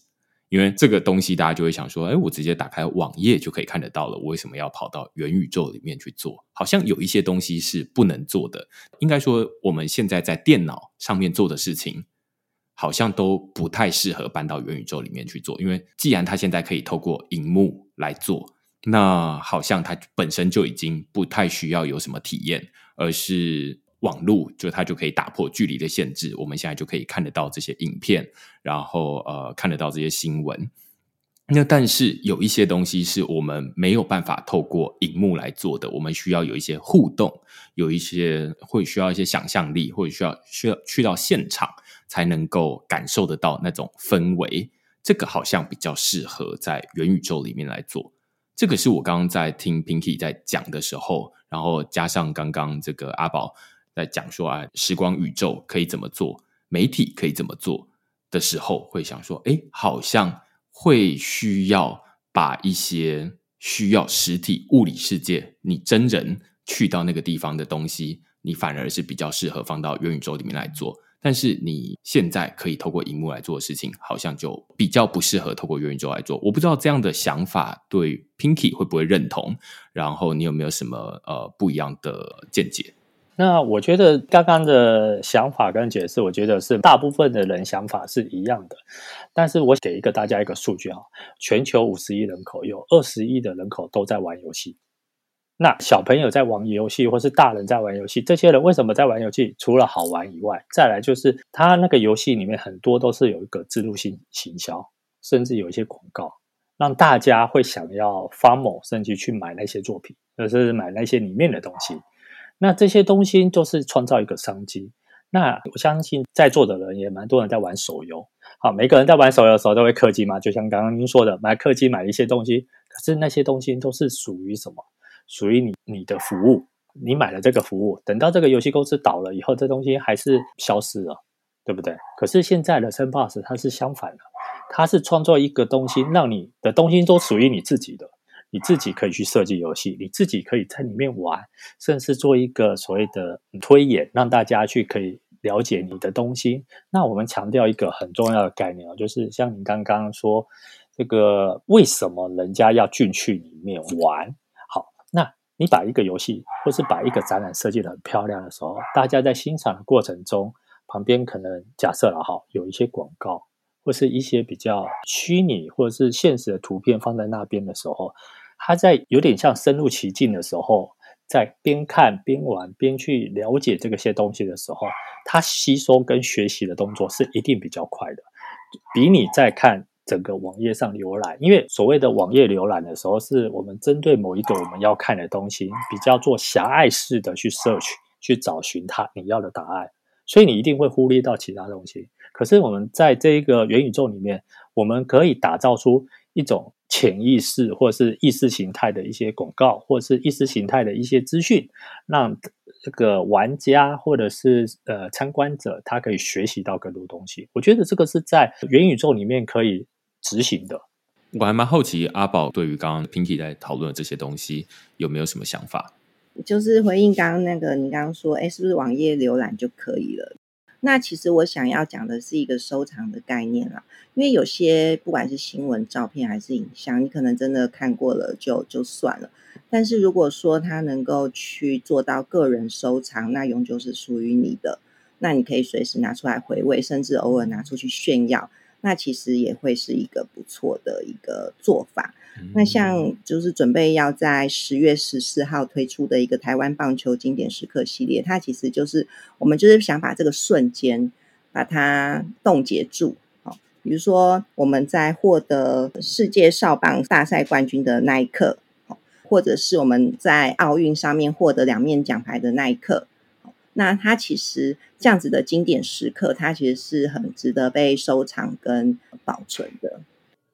因为这个东西大家就会想说：哎，我直接打开网页就可以看得到了，我为什么要跑到元宇宙里面去做？好像有一些东西是不能做的。应该说，我们现在在电脑上面做的事情，好像都不太适合搬到元宇宙里面去做，因为既然它现在可以透过荧幕来做。那好像它本身就已经不太需要有什么体验，而是网络，就它就可以打破距离的限制。我们现在就可以看得到这些影片，然后呃看得到这些新闻。那但是有一些东西是我们没有办法透过荧幕来做的，我们需要有一些互动，有一些会需要一些想象力，或者需要需要去到现场才能够感受得到那种氛围。这个好像比较适合在元宇宙里面来做。这个是我刚刚在听 Pinky 在讲的时候，然后加上刚刚这个阿宝在讲说啊，时光宇宙可以怎么做，媒体可以怎么做的时候，会想说，哎，好像会需要把一些需要实体物理世界，你真人去到那个地方的东西，你反而是比较适合放到元宇宙里面来做。但是你现在可以透过荧幕来做的事情，好像就比较不适合透过元宇宙来做。我不知道这样的想法对 Pinky 会不会认同，然后你有没有什么呃不一样的见解？那我觉得刚刚的想法跟解释，我觉得是大部分的人想法是一样的。但是我给一个大家一个数据哈，全球五十亿人口，有二十亿的人口都在玩游戏。那小朋友在玩游戏，或是大人在玩游戏，这些人为什么在玩游戏？除了好玩以外，再来就是他那个游戏里面很多都是有一个置入性行销，甚至有一些广告，让大家会想要 FOMO，甚至去买那些作品，或者是买那些里面的东西。那这些东西就是创造一个商机。那我相信在座的人也蛮多人在玩手游。好，每个人在玩手游的时候都会氪金嘛，就像刚刚您说的，买氪金买一些东西。可是那些东西都是属于什么？属于你你的服务，你买了这个服务，等到这个游戏公司倒了以后，这东西还是消失了，对不对？可是现在的 Sandbox 它是相反的，它是创造一个东西，让你的东西都属于你自己的，你自己可以去设计游戏，你自己可以在里面玩，甚至做一个所谓的推演，让大家去可以了解你的东西。那我们强调一个很重要的概念啊，就是像你刚刚说这个，为什么人家要进去里面玩？好，那你把一个游戏或是把一个展览设计得很漂亮的时候，大家在欣赏的过程中，旁边可能假设了哈，有一些广告或是一些比较虚拟或者是现实的图片放在那边的时候，他在有点像深入其境的时候，在边看边玩边去了解这个些东西的时候，他吸收跟学习的动作是一定比较快的，比你在看。整个网页上浏览，因为所谓的网页浏览的时候，是我们针对某一个我们要看的东西，比较做狭隘式的去 search 去找寻它你要的答案，所以你一定会忽略到其他东西。可是我们在这一个元宇宙里面，我们可以打造出一种潜意识或者是意识形态的一些广告，或者是意识形态的一些资讯，让这个玩家或者是呃参观者他可以学习到更多东西。我觉得这个是在元宇宙里面可以。执行的，我还蛮好奇阿宝对于刚刚 Pinky 在讨论的这些东西有没有什么想法？就是回应刚刚那个，你刚刚说，哎，是不是网页浏览就可以了？那其实我想要讲的是一个收藏的概念啦，因为有些不管是新闻、照片还是影像，你可能真的看过了就就算了。但是如果说它能够去做到个人收藏，那永久是属于你的，那你可以随时拿出来回味，甚至偶尔拿出去炫耀。那其实也会是一个不错的一个做法。嗯、那像就是准备要在十月十四号推出的一个台湾棒球经典时刻系列，它其实就是我们就是想把这个瞬间把它冻结住。好，比如说我们在获得世界少棒大赛冠军的那一刻，或者是我们在奥运上面获得两面奖牌的那一刻。那它其实这样子的经典时刻，它其实是很值得被收藏跟保存的。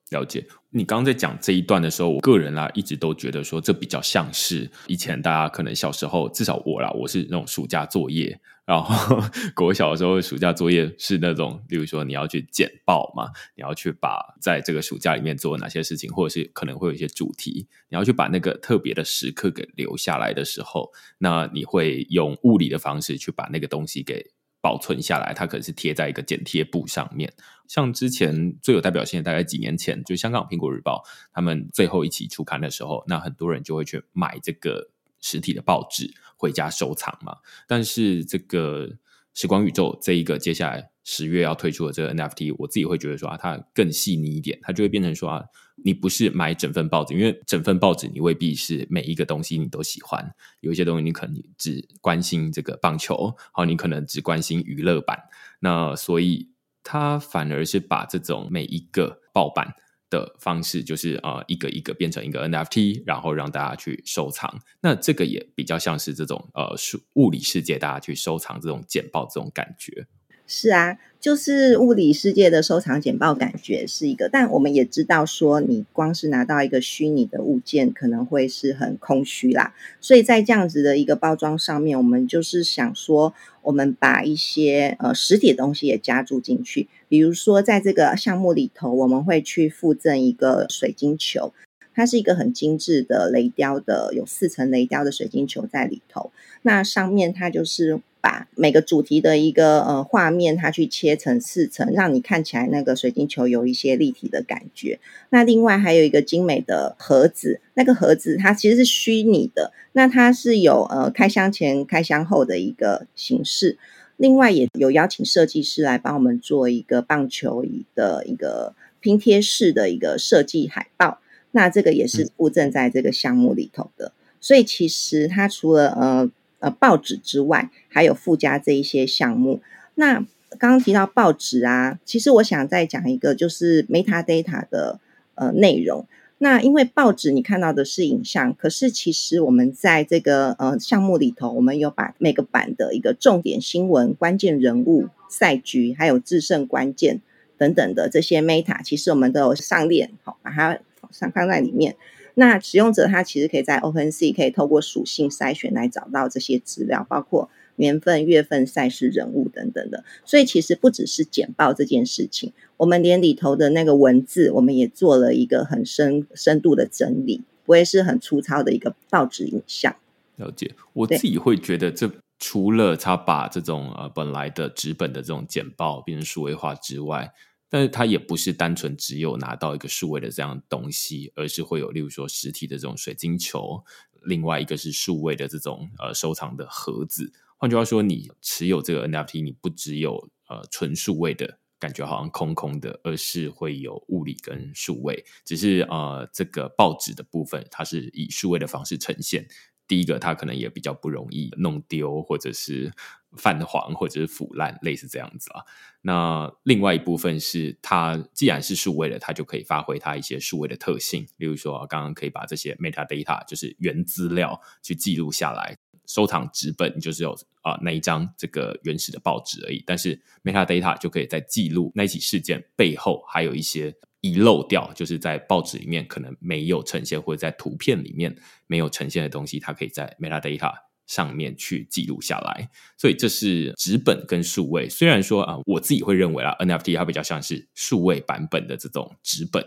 了解，你刚刚在讲这一段的时候，我个人啦一直都觉得说，这比较像是以前大家可能小时候，至少我啦，我是那种暑假作业，然后 国小的时候，暑假作业是那种，例如说你要去简报嘛，你要去把在这个暑假里面做哪些事情，或者是可能会有一些主题，你要去把那个特别的时刻给留下来的时候，那你会用物理的方式去把那个东西给保存下来，它可能是贴在一个剪贴簿上面。像之前最有代表性的，大概几年前，就香港苹果日报他们最后一期出刊的时候，那很多人就会去买这个。实体的报纸回家收藏嘛，但是这个时光宇宙这一个接下来十月要推出的这个 NFT，我自己会觉得说啊，它更细腻一点，它就会变成说啊，你不是买整份报纸，因为整份报纸你未必是每一个东西你都喜欢，有一些东西你可能只关心这个棒球，好，你可能只关心娱乐版，那所以它反而是把这种每一个报版。的方式就是呃一个一个变成一个 NFT，然后让大家去收藏。那这个也比较像是这种呃物理世界大家去收藏这种简报这种感觉。是啊，就是物理世界的收藏简报感觉是一个，但我们也知道说，你光是拿到一个虚拟的物件，可能会是很空虚啦。所以在这样子的一个包装上面，我们就是想说，我们把一些呃实体的东西也加注进去，比如说在这个项目里头，我们会去附赠一个水晶球，它是一个很精致的雷雕的，有四层雷雕的水晶球在里头，那上面它就是。把每个主题的一个呃画面，它去切成四层，让你看起来那个水晶球有一些立体的感觉。那另外还有一个精美的盒子，那个盒子它其实是虚拟的，那它是有呃开箱前、开箱后的一个形式。另外也有邀请设计师来帮我们做一个棒球椅的一个拼贴式的一个设计海报，那这个也是附赠在这个项目里头的。所以其实它除了呃。呃，报纸之外，还有附加这一些项目。那刚刚提到报纸啊，其实我想再讲一个，就是 metadata 的呃内容。那因为报纸你看到的是影像，可是其实我们在这个呃项目里头，我们有把每个版的一个重点新闻、关键人物、赛局，还有制胜关键等等的这些 meta，其实我们都有上链，好，把它上放在里面。那使用者他其实可以在 OpenSea 可以透过属性筛选来找到这些资料，包括年份、月份、赛事、人物等等的。所以其实不只是简报这件事情，我们连里头的那个文字，我们也做了一个很深深度的整理，不会是很粗糙的一个报纸影像。了解，我自己会觉得，这除了他把这种呃本来的纸本的这种简报变成数位化之外。但是它也不是单纯只有拿到一个数位的这样东西，而是会有例如说实体的这种水晶球，另外一个是数位的这种呃收藏的盒子。换句话说，你持有这个 NFT，你不只有呃纯数位的感觉，好像空空的，而是会有物理跟数位。只是呃这个报纸的部分，它是以数位的方式呈现。第一个，它可能也比较不容易弄丢，或者是泛黄，或者是腐烂，类似这样子啊。那另外一部分是，它既然是数位的，它就可以发挥它一些数位的特性。例如说，刚刚可以把这些 metadata，就是原资料去记录下来。收藏纸本，就是有啊、那一张这个原始的报纸而已。但是 metadata 就可以在记录那起事件背后，还有一些。遗漏掉，就是在报纸里面可能没有呈现，或者在图片里面没有呈现的东西，它可以在 metadata 上面去记录下来。所以这是纸本跟数位。虽然说啊，我自己会认为啊，NFT 它比较像是数位版本的这种纸本。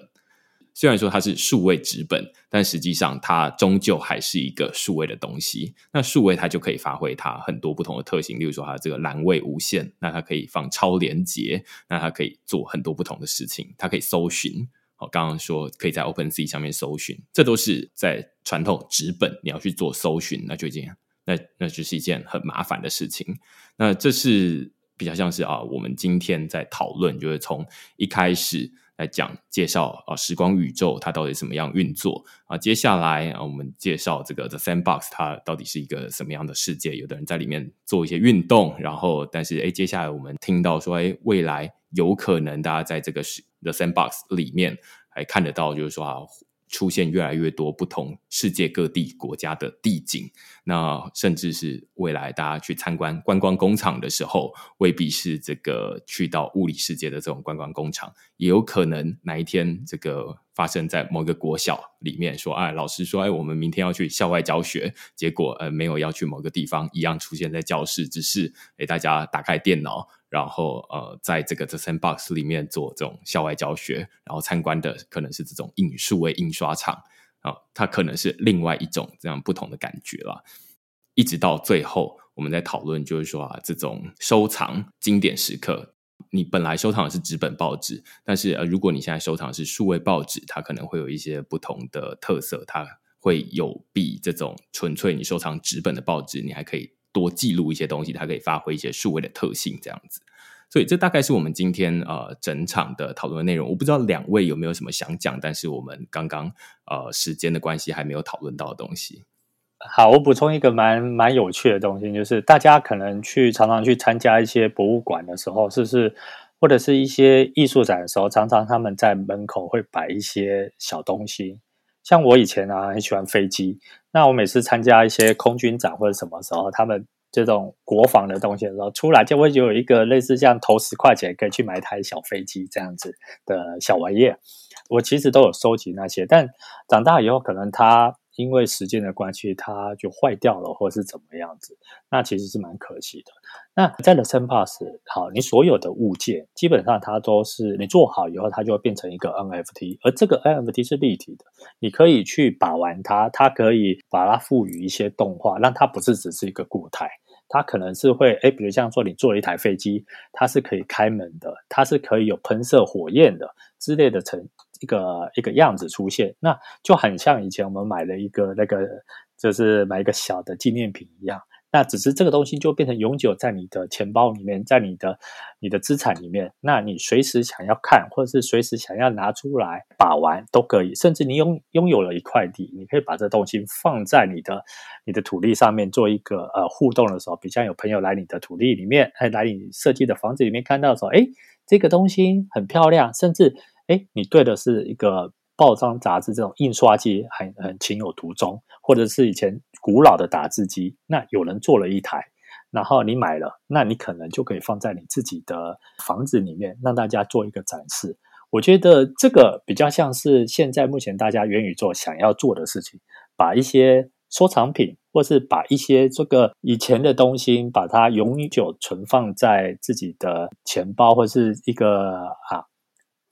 虽然说它是数位纸本，但实际上它终究还是一个数位的东西。那数位它就可以发挥它很多不同的特性，例如说它这个栏位无限，那它可以放超连结，那它可以做很多不同的事情，它可以搜寻。好，刚刚说可以在 OpenSea 上面搜寻，这都是在传统纸本你要去做搜寻，那就已经那那就是一件很麻烦的事情。那这是比较像是啊，我们今天在讨论，就是从一开始。来讲介绍啊，时光宇宙它到底怎么样运作啊？接下来啊，我们介绍这个 The Sandbox 它到底是一个什么样的世界？有的人在里面做一些运动，然后但是哎，接下来我们听到说，哎，未来有可能大家在这个 The Sandbox 里面还看得到，就是说啊，出现越来越多不同世界各地国家的地景，那甚至是未来大家去参观观光工厂的时候，未必是这个去到物理世界的这种观光工厂，也有可能哪一天这个发生在某个国小里面，说，哎，老师说，哎，我们明天要去校外教学，结果呃没有要去某个地方，一样出现在教室，只是哎大家打开电脑。然后呃，在这个 The Sandbox 里面做这种校外教学，然后参观的可能是这种印数位印刷厂啊，它可能是另外一种这样不同的感觉了。一直到最后，我们在讨论就是说啊，这种收藏经典时刻，你本来收藏的是纸本报纸，但是呃，如果你现在收藏的是数位报纸，它可能会有一些不同的特色，它会有比这种纯粹你收藏纸本的报纸，你还可以。多记录一些东西，它可以发挥一些数位的特性，这样子。所以这大概是我们今天呃整场的讨论的内容。我不知道两位有没有什么想讲，但是我们刚刚呃时间的关系还没有讨论到的东西。好，我补充一个蛮蛮有趣的东西，就是大家可能去常常去参加一些博物馆的时候，是不是或者是一些艺术展的时候，常常他们在门口会摆一些小东西。像我以前啊很喜欢飞机，那我每次参加一些空军展或者什么时候，他们这种国防的东西的时候出来，就会有一个类似这样投十块钱可以去买一台小飞机这样子的小玩意。我其实都有收集那些，但长大以后可能它。因为时间的关系，它就坏掉了，或是怎么样子，那其实是蛮可惜的。那在 The Sandbox，好，你所有的物件基本上它都是你做好以后，它就会变成一个 NFT，而这个 NFT 是立体的，你可以去把玩它，它可以把它赋予一些动画，让它不是只是一个固态，它可能是会，诶，比如像说你做了一台飞机，它是可以开门的，它是可以有喷射火焰的之类的成。一个一个样子出现，那就很像以前我们买了一个那个，就是买一个小的纪念品一样。那只是这个东西就变成永久在你的钱包里面，在你的你的资产里面。那你随时想要看，或者是随时想要拿出来把玩都可以。甚至你拥拥有了一块地，你可以把这东西放在你的你的土地上面做一个呃互动的时候，比如像有朋友来你的土地里面，来来你设计的房子里面看到的时候，哎，这个东西很漂亮，甚至。哎，你对的是一个报章杂志这种印刷机，很很情有独钟，或者是以前古老的打字机，那有人做了一台，然后你买了，那你可能就可以放在你自己的房子里面，让大家做一个展示。我觉得这个比较像是现在目前大家元宇宙想要做的事情，把一些收藏品，或是把一些这个以前的东西，把它永久存放在自己的钱包，或是一个啊。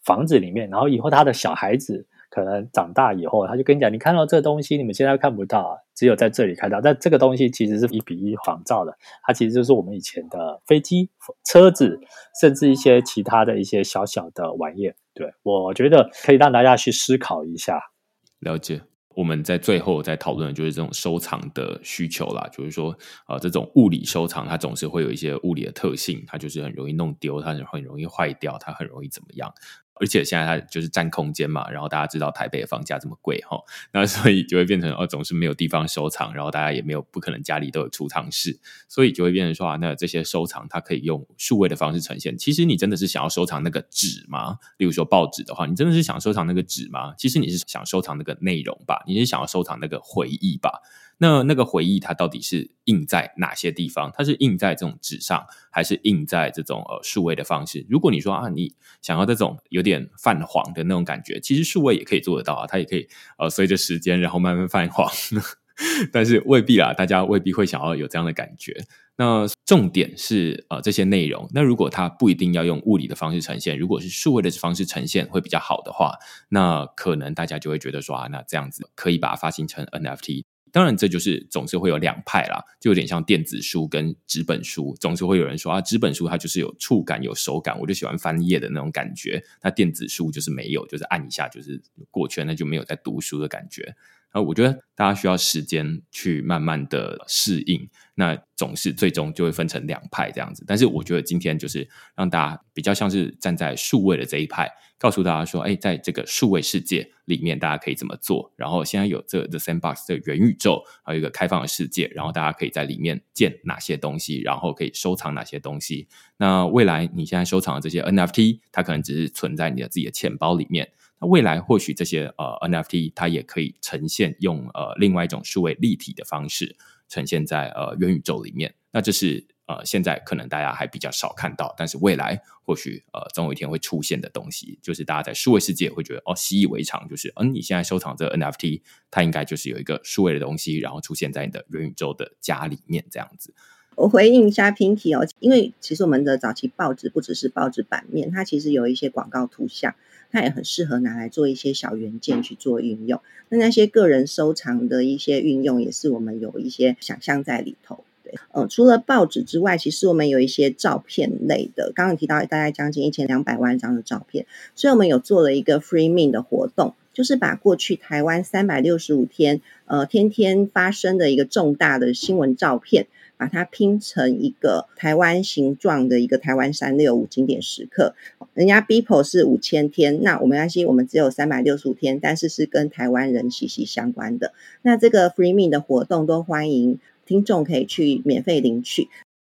房子里面，然后以后他的小孩子可能长大以后，他就跟你讲：“你看到这个东西，你们现在看不到，只有在这里看到。但这个东西其实是一比一仿造的，它其实就是我们以前的飞机、车子，甚至一些其他的一些小小的玩意。对，我觉得可以让大家去思考一下。了解。我们在最后在讨论的就是这种收藏的需求啦，就是说，啊、呃，这种物理收藏它总是会有一些物理的特性，它就是很容易弄丢，它很容易坏掉，它很容易怎么样。而且现在它就是占空间嘛，然后大家知道台北的房价这么贵哈，那所以就会变成哦，总是没有地方收藏，然后大家也没有不可能家里都有储藏室，所以就会变成说啊，那这些收藏它可以用数位的方式呈现。其实你真的是想要收藏那个纸吗？例如说报纸的话，你真的是想收藏那个纸吗？其实你是想收藏那个内容吧，你是想要收藏那个回忆吧。那那个回忆它到底是印在哪些地方？它是印在这种纸上，还是印在这种呃数位的方式？如果你说啊，你想要这种有点泛黄的那种感觉，其实数位也可以做得到啊，它也可以呃随着时间然后慢慢泛黄，但是未必啦，大家未必会想要有这样的感觉。那重点是呃这些内容，那如果它不一定要用物理的方式呈现，如果是数位的方式呈现会比较好的话，那可能大家就会觉得说啊，那这样子可以把它发行成 NFT。当然，这就是总是会有两派啦，就有点像电子书跟纸本书，总是会有人说啊，纸本书它就是有触感、有手感，我就喜欢翻页的那种感觉。那电子书就是没有，就是按一下就是过圈，那就没有在读书的感觉。啊，我觉得大家需要时间去慢慢的适应，那总是最终就会分成两派这样子。但是我觉得今天就是让大家比较像是站在数位的这一派，告诉大家说，哎，在这个数位世界里面，大家可以怎么做？然后现在有这 The Sandbox 的元宇宙，还有一个开放的世界，然后大家可以在里面建哪些东西，然后可以收藏哪些东西。那未来你现在收藏的这些 NFT，它可能只是存在你的自己的钱包里面。那未来或许这些呃 NFT 它也可以呈现用呃另外一种数位立体的方式呈现在呃元宇宙里面。那这是。呃，现在可能大家还比较少看到，但是未来或许呃总有一天会出现的东西，就是大家在数位世界会觉得哦习以为常，就是嗯你现在收藏这 NFT，它应该就是有一个数位的东西，然后出现在你的元宇宙的家里面这样子。我回应一下 Pinky 哦，因为其实我们的早期报纸不只是报纸版面，它其实有一些广告图像，它也很适合拿来做一些小元件去做运用。那那些个人收藏的一些运用，也是我们有一些想象在里头。对呃，除了报纸之外，其实我们有一些照片类的。刚刚提到大概将近一千两百万张的照片，所以我们有做了一个 Free Mint 的活动，就是把过去台湾三百六十五天，呃，天天发生的一个重大的新闻照片，把它拼成一个台湾形状的一个台湾三六五经典时刻。人家 people 是五千天，那我们没关系，我们只有三百六十五天，但是是跟台湾人息息相关的。那这个 free me 的活动都欢迎。听众可以去免费领取。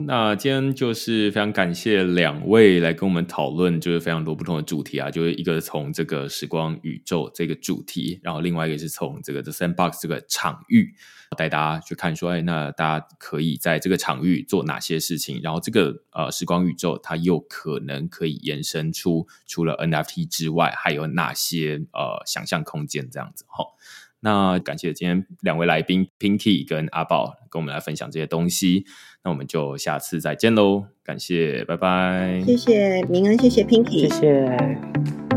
那今天就是非常感谢两位来跟我们讨论，就是非常多不同的主题啊，就是一个从这个时光宇宙这个主题，然后另外一个是从这个 The Sandbox 这个场域带大家去看说，哎，那大家可以在这个场域做哪些事情？然后这个呃时光宇宙它又可能可以延伸出除了 NFT 之外，还有哪些呃想象空间？这样子哈。那感谢今天两位来宾 Pinky 跟阿宝跟我们来分享这些东西，那我们就下次再见喽，感谢，拜拜，谢谢明恩，谢谢 Pinky，谢谢。